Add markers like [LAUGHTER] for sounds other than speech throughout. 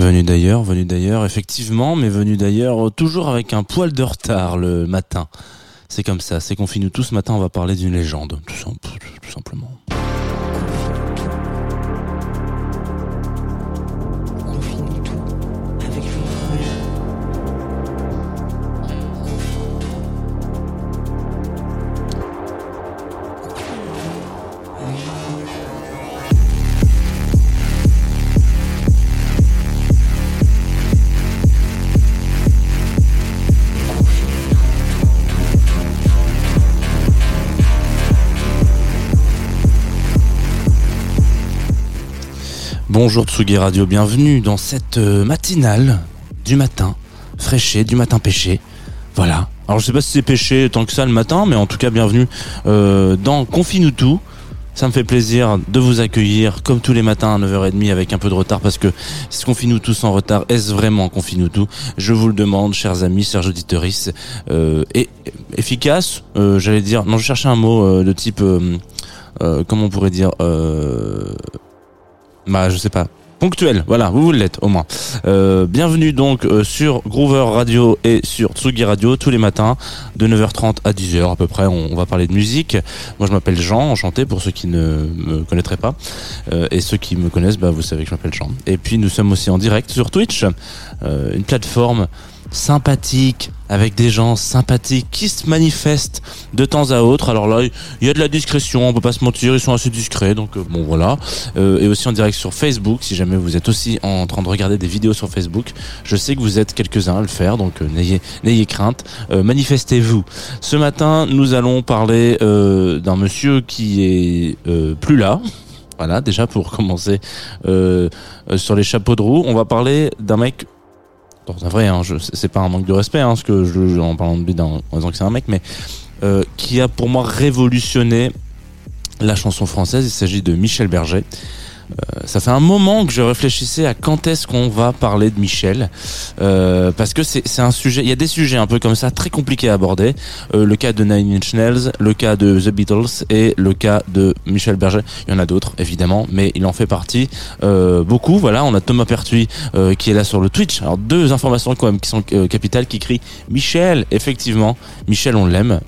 Venu d'ailleurs, venu d'ailleurs, effectivement, mais venu d'ailleurs euh, toujours avec un poil de retard le matin. C'est comme ça, c'est qu'on finit tout ce matin, on va parler d'une légende, tout simplement. Bonjour Tsugi Radio, bienvenue dans cette euh, matinale du matin, fraîché, du matin pêché. Voilà. Alors je sais pas si c'est pêché tant que ça le matin, mais en tout cas bienvenue euh, dans Confine tout. Ça me fait plaisir de vous accueillir comme tous les matins à 9h30 avec un peu de retard parce que est-ce qu'on finit tous en retard Est-ce vraiment qu'on finit tout? Je vous le demande, chers amis, chers auditeurs, euh, et efficace, euh, j'allais dire, non je cherchais un mot euh, de type, comment on pourrait dire, bah je sais pas. Ponctuel, voilà, vous l'êtes au moins. Euh, bienvenue donc euh, sur Groover Radio et sur Tsugi Radio tous les matins de 9h30 à 10h à peu près. On, va parler de musique. Moi je m'appelle Jean, enchanté pour ceux qui ne me connaîtraient pas. Euh, et ceux qui me connaissent, bah, vous savez que je m'appelle Jean. Et puis nous sommes aussi en direct sur Twitch, une plateforme sympathique avec des gens sympathiques qui se manifestent de temps à autre. Alors là, il y a de la discrétion, on peut pas se mentir, ils sont assez discrets, donc euh, bon voilà. Euh, et aussi en direct sur Facebook, si jamais vous êtes aussi en train de regarder des vidéos sur Facebook, je sais que vous êtes quelques-uns à le faire, donc euh, n'ayez n'ayez crainte, manifestez-vous. Ce matin, nous allons parler d'un monsieur qui est plus là. Voilà, déjà pour [LAUGHS] commencer sur les chapeaux de roue, on va parler d'un mec c'est vrai, hein, c'est pas un manque de respect, hein, ce que je, en parlant de lui, en disant que c'est un mec, mais euh, qui a pour moi révolutionné la chanson française. Il s'agit de Michel Berger. Euh, ça fait un moment que je réfléchissais à quand est-ce qu'on va parler de Michel, euh, parce que c'est un sujet. Il y a des sujets un peu comme ça très compliqués à aborder. Euh, le cas de Nine Inch Nails, le cas de The Beatles et le cas de Michel Berger. Il y en a d'autres évidemment, mais il en fait partie euh, beaucoup. Voilà, on a Thomas Pertuis euh, qui est là sur le Twitch. Alors deux informations quand même qui sont euh, capitales, qui crient Michel. Effectivement, Michel, on l'aime.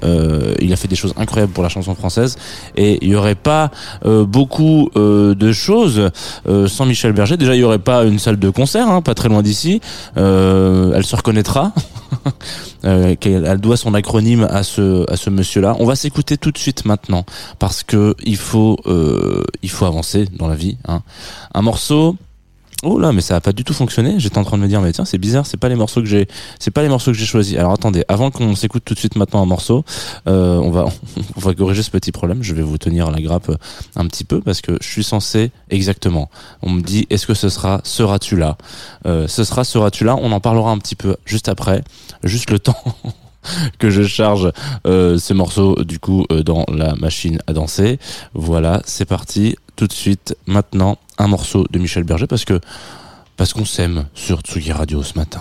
Il a fait des choses incroyables pour la chanson française et il y aurait pas beaucoup de choses euh, sans Michel Berger. Déjà, il y aurait pas une salle de concert, hein, pas très loin d'ici. Euh, elle se reconnaîtra. [LAUGHS] Euh, elle doit son acronyme à ce à ce monsieur-là. On va s'écouter tout de suite maintenant parce que il faut il faut avancer dans la vie. Hein. Un morceau. Oh là, mais ça a pas du tout fonctionné. J'étais en train de me dire, mais tiens, c'est bizarre, c'est pas les morceaux que j'ai, c'est pas les morceaux que j'ai choisis. Alors attendez, avant qu'on s'écoute tout de suite maintenant un morceau, euh, on va, [LAUGHS] on va corriger ce petit problème. Je vais vous tenir la grappe un petit peu parce que je suis censé exactement. On me dit, est-ce que ce sera, seras-tu là? Euh, Ce sera, seras-tu là? On en parlera un petit peu juste après, juste le [LAUGHS] temps. que je charge euh, ces morceaux du coup euh, dans la machine à danser. Voilà, c'est parti. Tout de suite, maintenant, un morceau de Michel Berger parce que parce qu'on s'aime sur Tsugi Radio ce matin.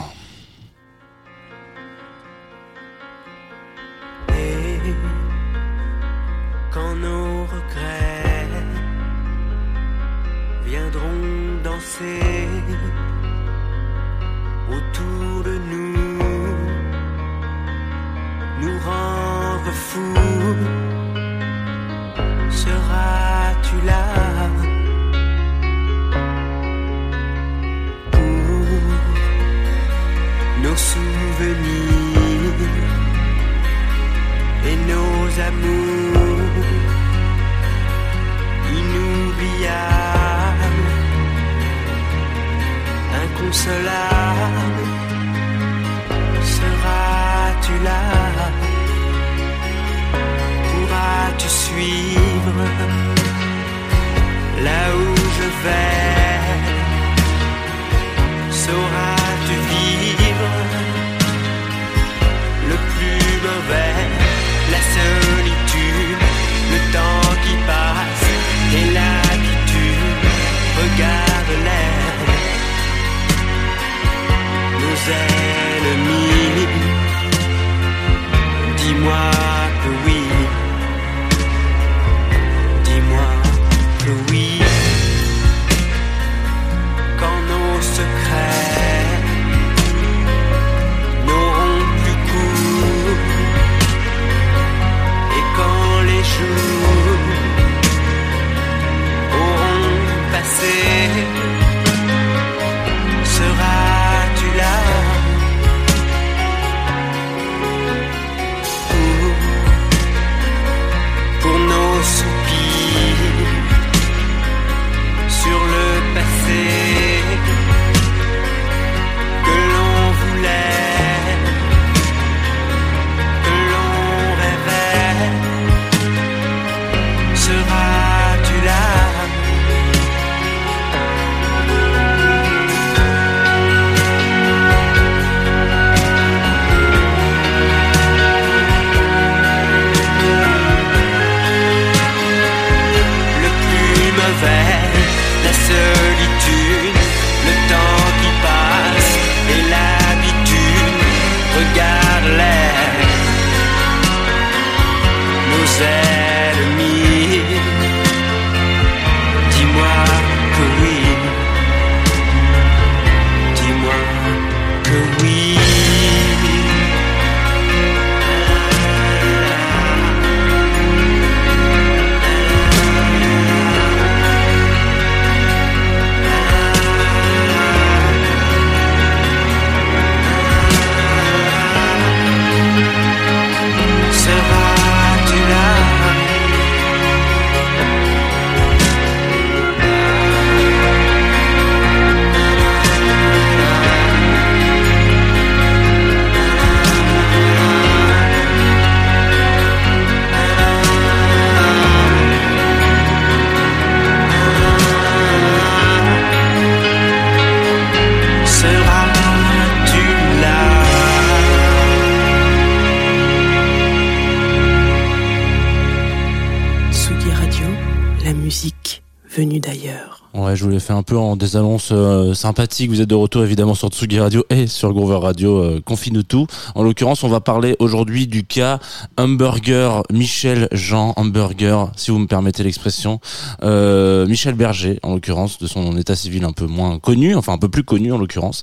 Je vous l'ai fait un peu en des annonces euh, sympathiques. Vous êtes de retour évidemment sur Tsugi Radio et sur Groover Radio euh, Confine tout. En l'occurrence, on va parler aujourd'hui du cas Hamburger Michel Jean Hamburger, si vous me permettez l'expression. Euh, Michel Berger, en l'occurrence, de son état civil un peu moins connu, enfin un peu plus connu en l'occurrence.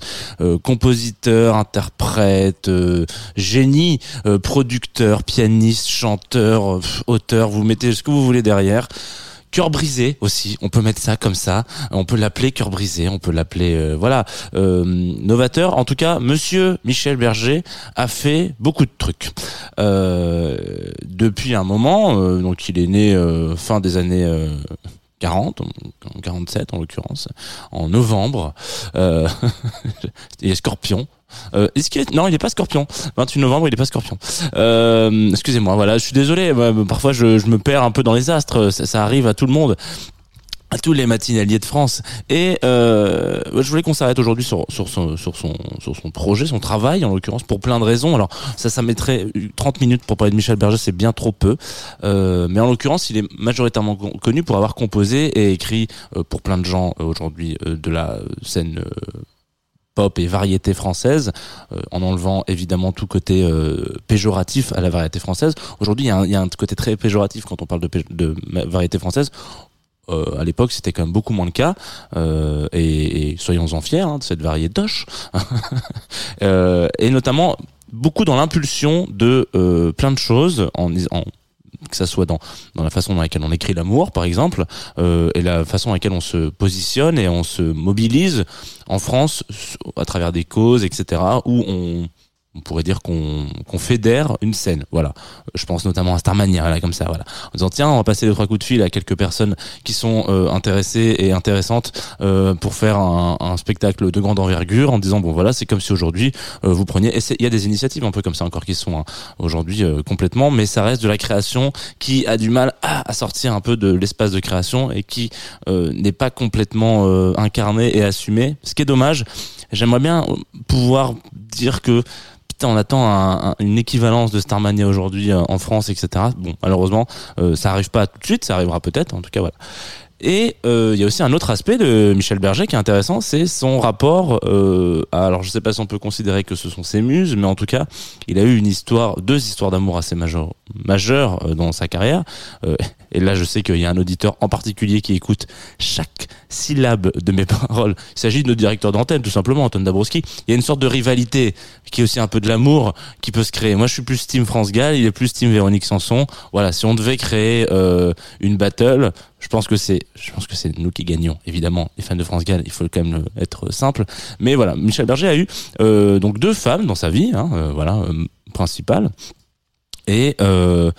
Compositeur, interprète, génie, producteur, pianiste, chanteur, auteur. Vous mettez ce que vous voulez derrière. Cœur brisé aussi, on peut mettre ça comme ça. On peut l'appeler cœur brisé, on peut l'appeler euh, voilà euh, novateur. En tout cas, Monsieur Michel Berger a fait beaucoup de trucs Euh, depuis un moment. euh, donc il est né fin des années. Euh, 40, en 47 en l'occurrence, en novembre. Euh, [LAUGHS] il est scorpion. Euh, est-ce qu'il est... Non, il est pas scorpion. 28 novembre, il est pas scorpion. Euh, excusez-moi, voilà, je suis désolé. Parfois, je, je me perds un peu dans les astres. Ça, ça arrive à tout le monde à tous les matinaliers de France et euh, je voulais qu'on s'arrête aujourd'hui sur sur son sur son sur son projet son travail en l'occurrence pour plein de raisons alors ça ça mettrait 30 minutes pour parler de Michel Berger c'est bien trop peu euh, mais en l'occurrence il est majoritairement con- connu pour avoir composé et écrit euh, pour plein de gens euh, aujourd'hui euh, de la scène euh, pop et variété française, euh, en enlevant évidemment tout côté euh, péjoratif à la variété française. Aujourd'hui, il y, y a un côté très péjoratif quand on parle de, de variété française. Euh, à l'époque, c'était quand même beaucoup moins le cas, euh, et, et soyons-en fiers hein, de cette variétoche, [LAUGHS] euh, et notamment beaucoup dans l'impulsion de euh, plein de choses, en, en que ça soit dans dans la façon dans laquelle on écrit l'amour, par exemple, euh, et la façon dans laquelle on se positionne et on se mobilise en France à travers des causes, etc., où on on pourrait dire qu'on qu'on fédère une scène. Voilà. Je pense notamment à Starmania, là, comme ça, voilà. En disant tiens, on va passer les trois coups de fil à quelques personnes qui sont euh, intéressées et intéressantes euh, pour faire un, un spectacle de grande envergure, en disant bon voilà, c'est comme si aujourd'hui euh, vous preniez. Il y a des initiatives un peu comme ça encore qui sont hein, aujourd'hui euh, complètement, mais ça reste de la création qui a du mal à, à sortir un peu de l'espace de création et qui euh, n'est pas complètement euh, incarné et assumé. Ce qui est dommage. J'aimerais bien pouvoir dire que on attend un- un- une équivalence de Starmania aujourd'hui euh, en France, etc. Bon, malheureusement, euh, ça arrive pas tout de suite, ça arrivera peut-être, en tout cas voilà. Et euh, il y a aussi un autre aspect de Michel Berger qui est intéressant, c'est son rapport. Euh, alors je sais pas si on peut considérer que ce sont ses muses, mais en tout cas, il a eu une histoire, deux histoires d'amour assez majeures, majeures euh, dans sa carrière. Euh, et là, je sais qu'il y a un auditeur en particulier qui écoute chaque syllabe de mes [LAUGHS] paroles. Il s'agit de notre directeur d'antenne, tout simplement, Anton Dabrowski. Il y a une sorte de rivalité qui est aussi un peu de l'amour qui peut se créer. Moi, je suis plus Team France Gall, il est plus Team Véronique Sanson. Voilà, si on devait créer euh, une battle, je pense que c'est, je pense que c'est nous qui gagnons. Évidemment, les fans de France Gall, il faut quand même être simple. Mais voilà, Michel Berger a eu euh, donc deux femmes dans sa vie, hein, euh, voilà, euh, principales, et euh,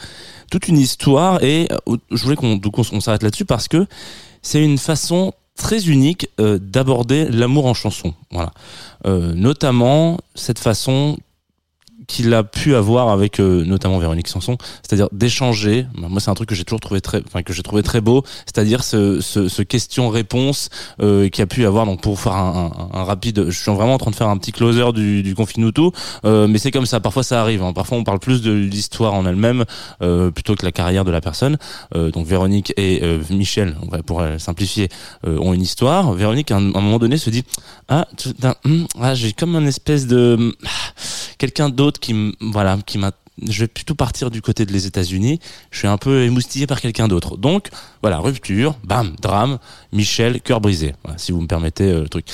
toute une histoire. Et je voulais qu'on s'arrête là-dessus parce que c'est une façon très unique d'aborder l'amour en chanson. Voilà, notamment cette façon qu'il a pu avoir avec euh, notamment Véronique Sanson, c'est-à-dire d'échanger. Moi, c'est un truc que j'ai toujours trouvé très, enfin que j'ai trouvé très beau, c'est-à-dire ce, ce, ce question-réponse euh, qu'il a pu avoir. Donc pour faire un, un, un rapide, je suis vraiment en train de faire un petit closer du, du Confinuto, euh, mais c'est comme ça. Parfois, ça arrive. hein. Parfois, on parle plus de l'histoire en elle-même euh, plutôt que la carrière de la personne. Euh, donc Véronique et euh, Michel, on va- pour simplifier, ont une histoire. Véronique, à un, moment donné, se dit ah, hum, ah j'ai comme un espèce de hum, quelqu'un d'autre voilà qui m'a je vais plutôt partir du côté de les États-Unis. Je suis un peu émoustillé par quelqu'un d'autre. Donc, voilà, rupture, bam, drame, Michel, cœur brisé. Si vous me permettez euh, le truc.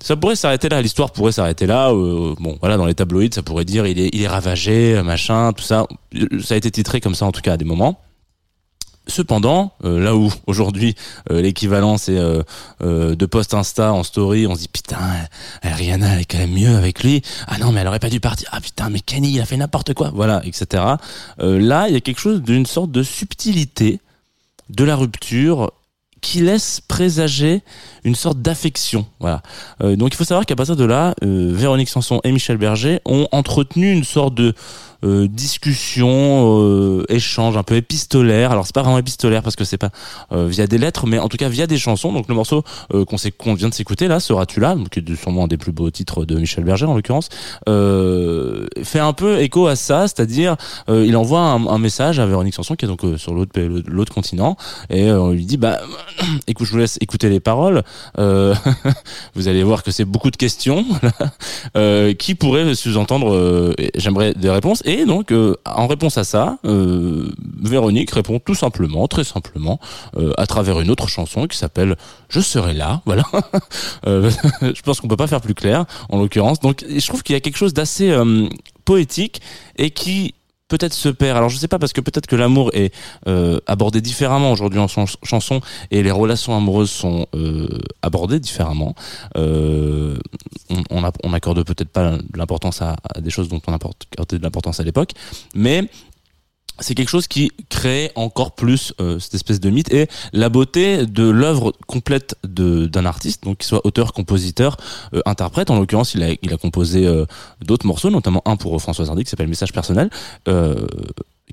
Ça pourrait s'arrêter là, l'histoire pourrait s'arrêter là. euh, bon, voilà, dans les tabloïds, ça pourrait dire il est, il est ravagé, machin, tout ça. Euh, Ça a été titré comme ça en tout cas à des moments. Cependant, euh, là où aujourd'hui euh, l'équivalent c'est euh, euh, de post Insta en story, on se dit putain, Rihanna elle est quand même mieux avec lui. Ah non mais elle aurait pas dû partir. Ah putain mais Kenny il a fait n'importe quoi. Voilà, etc. Là il y a quelque chose d'une sorte de subtilité de la rupture qui laisse présager une sorte d'affection. Voilà. Donc il faut savoir qu'à partir de là, Véronique Sanson et Michel Berger ont entretenu une sorte de euh, discussion, euh, échange un peu épistolaire. Alors c'est pas vraiment épistolaire parce que c'est pas euh, via des lettres, mais en tout cas via des chansons. Donc le morceau qu'on vient de s'écouter là, seras-tu là, qui est sûrement un des plus beaux titres de Michel Berger en l'occurrence, fait un peu écho à ça, c'est-à-dire il envoie un, message à Véronique Sanson qui est donc sur l'autre continent et on lui dit bah [CLEARS THROAT] écoute je vous laisse écouter les paroles. Euh, [LAUGHS] vous allez voir que c'est beaucoup de questions [LAUGHS] euh, qui pourraient sous-entendre. euh, et J'aimerais des réponses. Et donc, euh, en réponse à ça, euh, Véronique répond tout simplement, très simplement, euh, à travers une autre chanson qui s'appelle "Je serai là". [LAUGHS] Voilà. Je pense qu'on peut pas faire plus clair, en l'occurrence. Donc, je trouve qu'il y a quelque chose d'assez poétique et qui peut-être se perd. Alors je sais pas parce que peut-être que l'amour est euh, abordé différemment aujourd'hui en chan- chanson et les relations amoureuses sont euh, abordées différemment. Euh, on, on, a- on accorde peut-être pas l'importance à, à des choses dont on accordait de l'importance à l'époque, mais c'est quelque chose qui crée encore plus euh, cette espèce de mythe et la beauté de l'œuvre complète d'un artiste, donc qu'il soit auteur, compositeur, euh, interprète. En l'occurrence, il a il a composé euh, d'autres morceaux, notamment un pour François Hardy qui s'appelle Message personnel.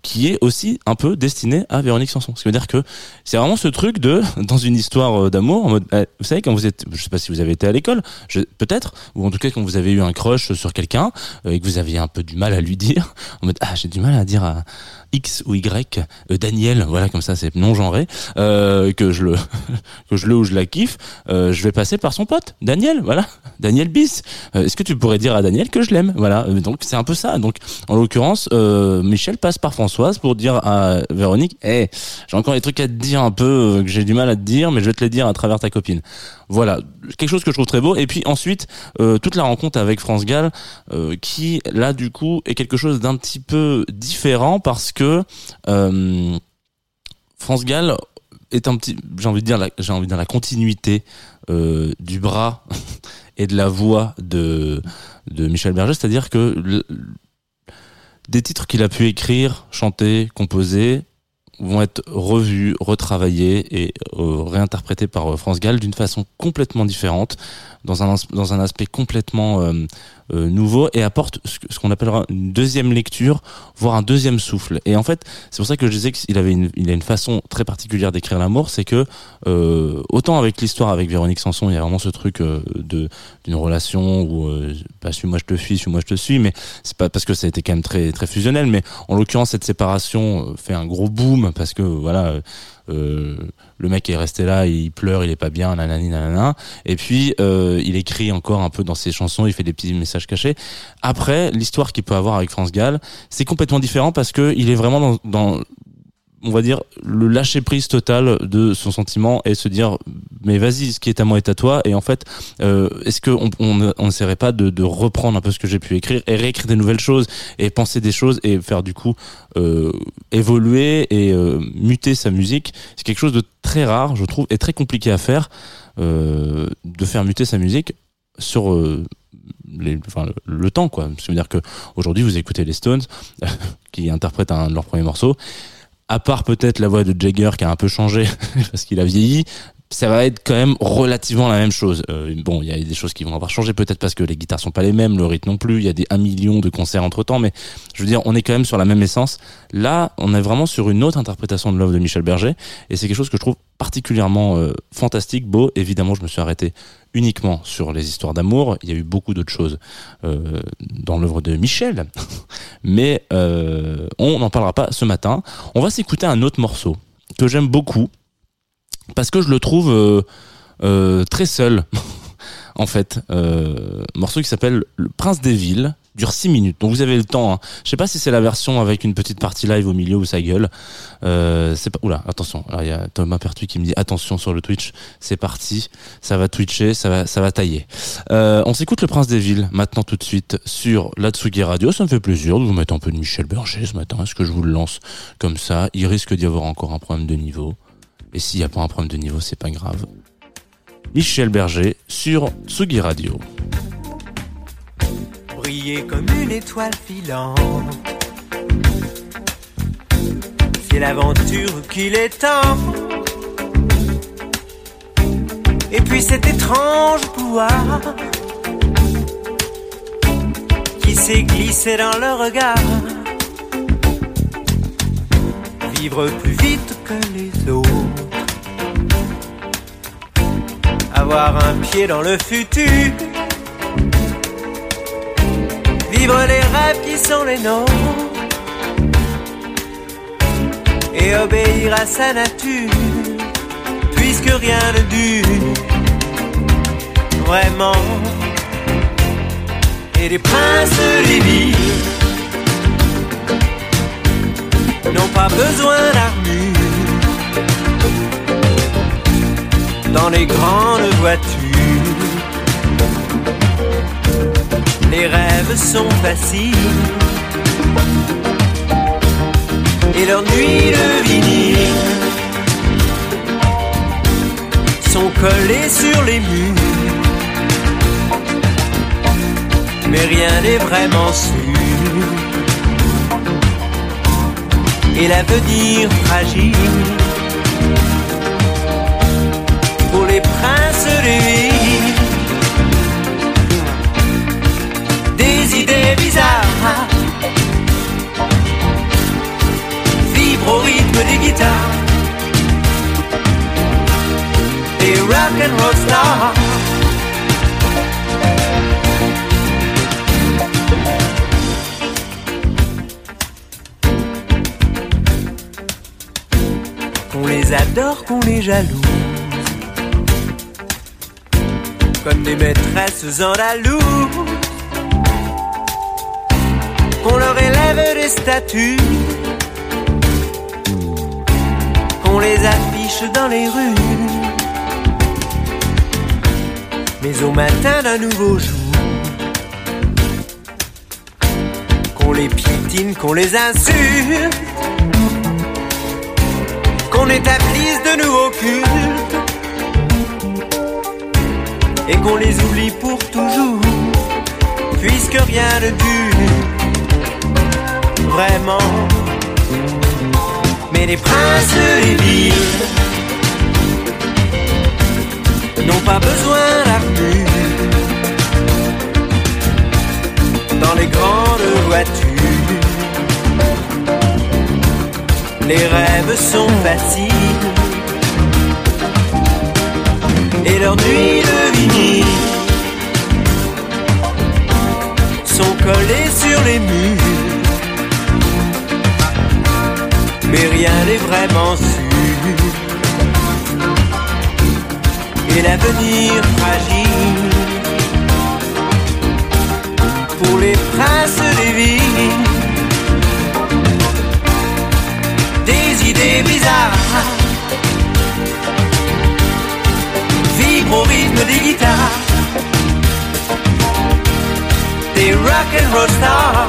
Qui est aussi un peu destiné à Véronique Sanson. Ce qui veut dire que c'est vraiment ce truc de, [LAUGHS] dans une histoire euh, d'amour, en mode, eh, vous savez, quand vous êtes, je sais pas si vous avez été à l'école, peut-être, ou en tout cas quand vous avez eu un crush sur quelqu'un, euh, et que vous aviez un peu du mal à lui [LAUGHS] dire, en mode, ah, j'ai du mal à dire à X ou Y, euh, Daniel, voilà, comme ça, c'est non genré, euh, que je le, [LAUGHS] que je le ou je la kiffe, euh, je vais passer par son pote, Daniel, voilà, Daniel Bis. Est-ce que tu pourrais dire à Daniel que je l'aime, voilà. Donc c'est un peu ça. Donc en l'occurrence, Michel passe par Pour dire à Véronique, hey, j'ai encore des trucs à te dire un peu euh, que j'ai du mal à te dire, mais je vais te les dire à travers ta copine. Voilà, quelque chose que je trouve très beau. Et puis ensuite, euh, toute la rencontre avec France Gall, euh, qui là du coup est quelque chose d'un petit peu différent parce que France Gall est un petit, j'ai envie de dire, la- continuité du bras [LAUGHS] et de la voix de de Michel Berger, c'est-à-dire que des titres qu'il a pu écrire, chanter, composer vont être revus, retravaillés et euh, réinterprétés par euh, France Gall d'une façon complètement différente, dans un, dans un aspect complètement euh, euh, nouveau et apporte ce qu'on appellera une deuxième lecture, voire un deuxième souffle. Et en fait, c'est pour ça que je disais qu'il avait une, il a une façon très particulière d'écrire l'amour, c'est que autant avec l'histoire avec Véronique Sanson, il y a vraiment ce truc de d'une relation où bah, suis-moi je te fuis, suis-moi je te suis, mais c'est pas parce que ça a été quand même très très fusionnel, mais en l'occurrence cette séparation fait un gros boom parce que voilà. euh, le mec est resté là, il pleure, il est pas bien, nanani nanana. Et puis euh, il écrit encore un peu dans ses chansons, il fait des petits messages cachés. Après, l'histoire qu'il peut avoir avec France Gall, c'est complètement différent parce que il est vraiment dans on va dire le lâcher prise total de son sentiment et se dire mais vas-y ce qui est à moi est à toi. Et en fait euh, est-ce que on on n'essaierait pas de, reprendre un peu ce que j'ai pu écrire et réécrire des nouvelles choses et penser des choses et faire du coup euh, évoluer et euh, muter sa musique? C'est quelque chose de très rare je trouve et très compliqué à faire de faire muter sa musique sur le, temps quoi. Ça veut dire que aujourd'hui vous écoutez les Stones [LAUGHS] qui interprètent un de leurs premiers morceaux à part peut-être la voix de Jagger qui a un peu changé [LAUGHS] parce qu'il a vieilli, ça va être quand même relativement la même chose. Euh, bon, il y a des choses qui vont avoir changé, peut-être parce que les guitares sont pas les mêmes, le rythme non plus. Il y a des 1 million de concerts entre temps, mais je veux dire, on est quand même sur la même essence. Là, on est vraiment sur une autre interprétation de l'œuvre de Michel Berger, et c'est quelque chose que je trouve particulièrement euh, fantastique, beau. Évidemment, je me suis arrêté uniquement sur les histoires d'amour. Il y a eu beaucoup d'autres choses euh, dans l'œuvre de Michel, [LAUGHS] mais euh, on n'en parlera pas ce matin. On va s'écouter un autre morceau que j'aime beaucoup parce que je le trouve euh, euh, très seul [LAUGHS] en fait. Euh, morceau qui s'appelle le Prince des villes dure 6 minutes. Donc vous avez le temps hein. je sais pas si c'est la version avec une petite partie live au milieu où ça gueule. Euh, c'est pas oula attention. Alors, il y a Thomas Pertuis qui me dit attention sur le Twitch. C'est parti. Ça va twitcher ça va ça va tailler. Euh, on s'écoute le Prince des villes maintenant tout de suite sur la Tsugi Radio. Ça me fait plaisir de vous mettre un peu de Michel Berger ce matin. Est-ce que je vous le lance comme ça? Il risque d'y avoir encore un problème de niveau et s'il n'y a pas un problème de niveau, c'est pas grave. Michel Berger sur Tsugi Radio. briller comme une étoile filante. C'est l'aventure qu'il est temps. Et puis cet étrange pouvoir qui s'est glissé dans le regard. Vivre plus vite que les autres. Avoir un pied dans le futur. Vivre les rêves qui sont les nôtres. Et obéir à sa nature, puisque rien ne dure. Vraiment. Et les princes des n'ont pas besoin d'armure dans les grandes voitures. Les rêves sont faciles et leurs nuits de vinyle sont collées sur les murs. Mais rien n'est vraiment sûr. Et l'avenir fragile les princes des villes des idées bizarres. Vibre au rythme des guitares. Et rock and roll stars. Qu'on les adore, qu'on les jalouse. Comme des maîtresses andalouse qu'on leur élève des statues, qu'on les affiche dans les rues. Mais au matin d'un nouveau jour, qu'on les piétine, qu'on les insulte, qu'on établisse de nouveaux cultes, et qu'on les oublie pour toujours, puisque rien ne dure vraiment. Mais les princes des villes n'ont pas besoin d'armure dans les grandes voitures. Les rêves sont faciles et leurs nuits de vinyle sont collées sur les murs. Mais rien n'est vraiment sûr. Et l'avenir fragile pour les princes des villes. Des idées bizarres des guitares. Des rock and roll stars.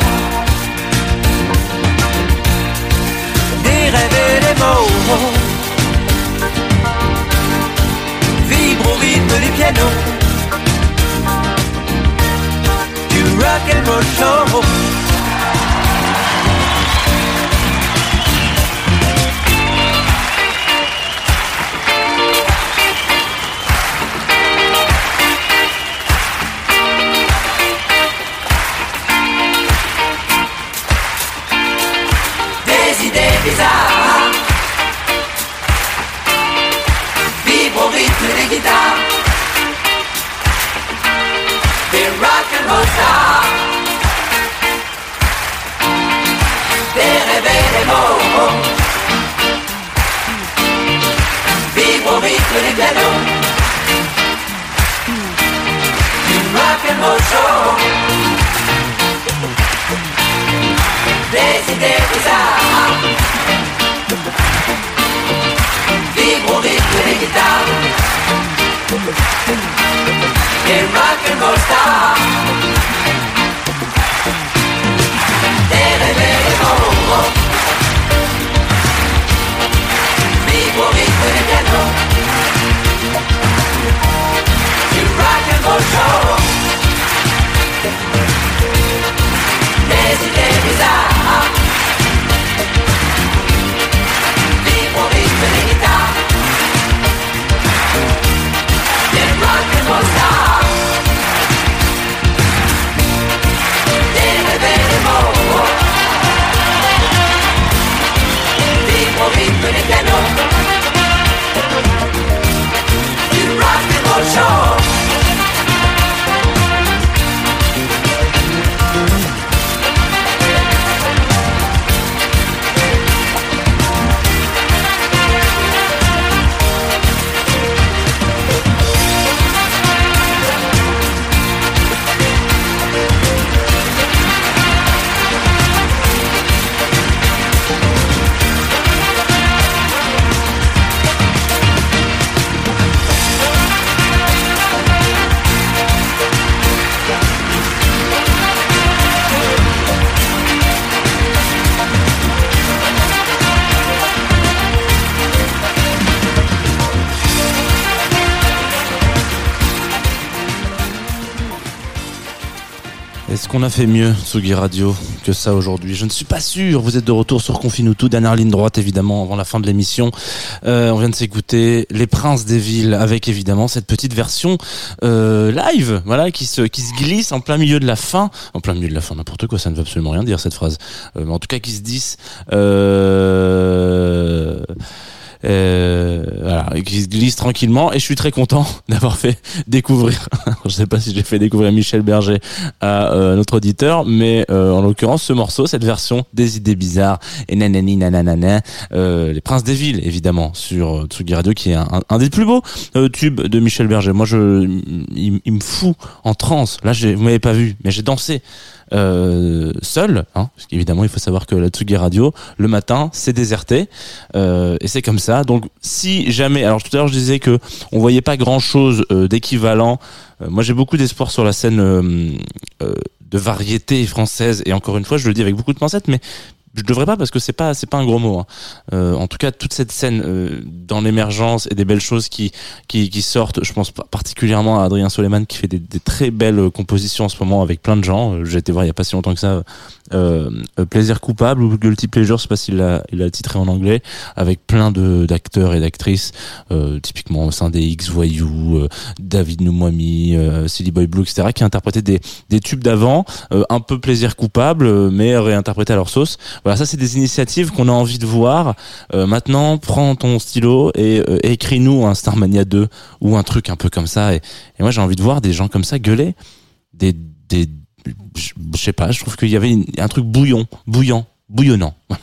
Des rêves et des mots. Vibrent au rythme des pianos. Du rock and roll show. Rythme des pianos. Du rock and des guitares. Rock. Des et rock and roll Est-ce qu'on a fait mieux, Tsugi Radio, que ça aujourd'hui Je ne suis pas sûr. Vous êtes de retour sur Confinutu, dernière ligne droite évidemment avant la fin de l'émission. Euh, on vient de s'écouter Les Princes des Villes avec évidemment cette petite version euh, live, voilà, qui se qui se glisse en plein milieu de la fin, en plein milieu de la fin, n'importe quoi, ça ne veut absolument rien dire cette phrase. Euh, mais en tout cas, qui se disent. Euh, voilà, qui se glisse tranquillement et je suis très content [LAUGHS] d'avoir fait découvrir [LAUGHS] je sais pas si j'ai fait découvrir Michel Berger à euh, notre auditeur mais euh, en l'occurrence ce morceau cette version des idées bizarres et nanani nananana euh, les princes des villes évidemment sur euh, Tsugi Radio qui est un, des plus beaux euh, tubes de Michel Berger. Moi je il, me fout en transe. Là vous m'avez pas vu mais j'ai dansé euh, seul, hein, parce qu'évidemment il faut savoir que la Tsugi Radio le matin c'est déserté euh, et c'est comme ça. Donc si jamais, alors tout à l'heure je disais que on voyait pas grand chose d'équivalent. Euh, moi j'ai beaucoup d'espoir sur la scène euh, euh, de variété française et encore une fois je le dis avec beaucoup de pincettes, mais je devrais pas parce que c'est pas c'est pas un gros mot. Hein. Euh, en tout cas, toute cette scène euh, dans l'émergence et des belles choses qui, qui qui sortent. Je pense particulièrement à Adrien Soleiman qui fait des, des très belles compositions en ce moment avec plein de gens. Euh, j'ai été voir il y a pas si longtemps que ça. Euh, plaisir coupable ou guilty pleasure, je sais pas s'il l'a il a titré en anglais, avec plein de d'acteurs et d'actrices, euh, typiquement au sein des X voyous, David Noumouami, Silly Boy Blue, etc., qui interprétaient des des tubes d'avant, un peu plaisir coupable, mais réinterprétés à leur sauce. Voilà, ça c'est des initiatives qu'on a envie de voir. Euh, maintenant, prends ton stylo et euh, écris-nous un Starmania 2 ou un truc un peu comme ça. Et, et moi j'ai envie de voir des gens comme ça gueuler. Des, des, je sais pas, je trouve qu'il y avait un truc bouillon, bouillant bouillonnant. [LAUGHS]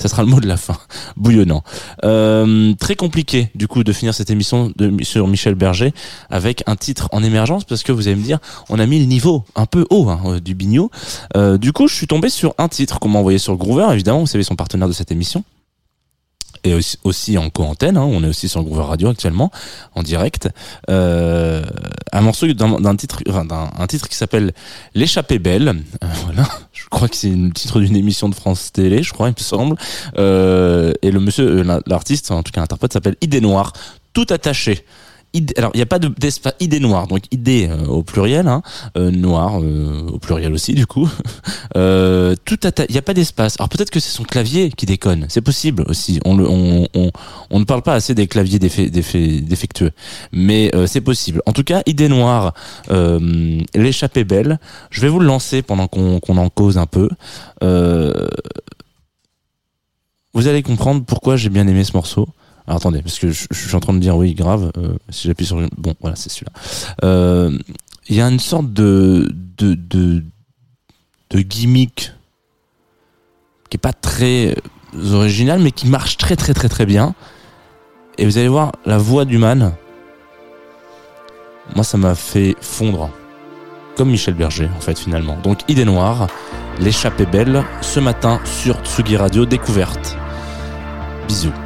Ça sera le mot de la fin. [LAUGHS] Bouillonnant. Euh, très compliqué, du coup, de finir cette émission de, sur Michel Berger avec un titre en émergence parce que vous allez me dire, on a mis le niveau un peu haut hein, euh, du bignou. Euh, du coup, je suis tombé sur un titre qu'on m'a envoyé sur Groover, évidemment, vous savez, son partenaire de cette émission et aussi, en co-antenne. Hein, on est aussi sur Groover Radio actuellement, en direct. Euh, un morceau d'un titre, d'un un titre qui s'appelle L'échappée belle. [LAUGHS] Voilà, je crois que c'est le titre d'une émission de France Télé, je crois, il me semble. Euh, et le monsieur, euh, l'artiste, en tout cas l'interprète, s'appelle Idée Noire, tout attaché alors il n'y a pas d'espace idée noire donc idée euh, au pluriel hein, euh, noir euh, au pluriel aussi du coup. [LAUGHS] Euh, tout il n'y a pas d'espace. Alors peut-être que c'est son clavier qui déconne. C'est possible aussi. On, ne parle pas assez des claviers défectueux. Mais c'est possible. En tout cas idée noire l'échappée belle. Je vais vous le lancer pendant qu'on en cause un peu. Vous allez comprendre pourquoi j'ai bien aimé ce morceau alors attendez, parce que je, suis en train de dire oui, grave. Euh, si j'appuie sur bon, voilà, c'est celui-là. Euh, il y a une sorte de de de, de gimmick qui est pas très original, mais qui marche très très très très bien. Et vous allez voir la voix du man. Moi, ça m'a fait fondre, comme Michel Berger, en fait, finalement. Donc, Idée Noire, l'échappée belle, ce matin sur Tsugi Radio, découverte. Bisous.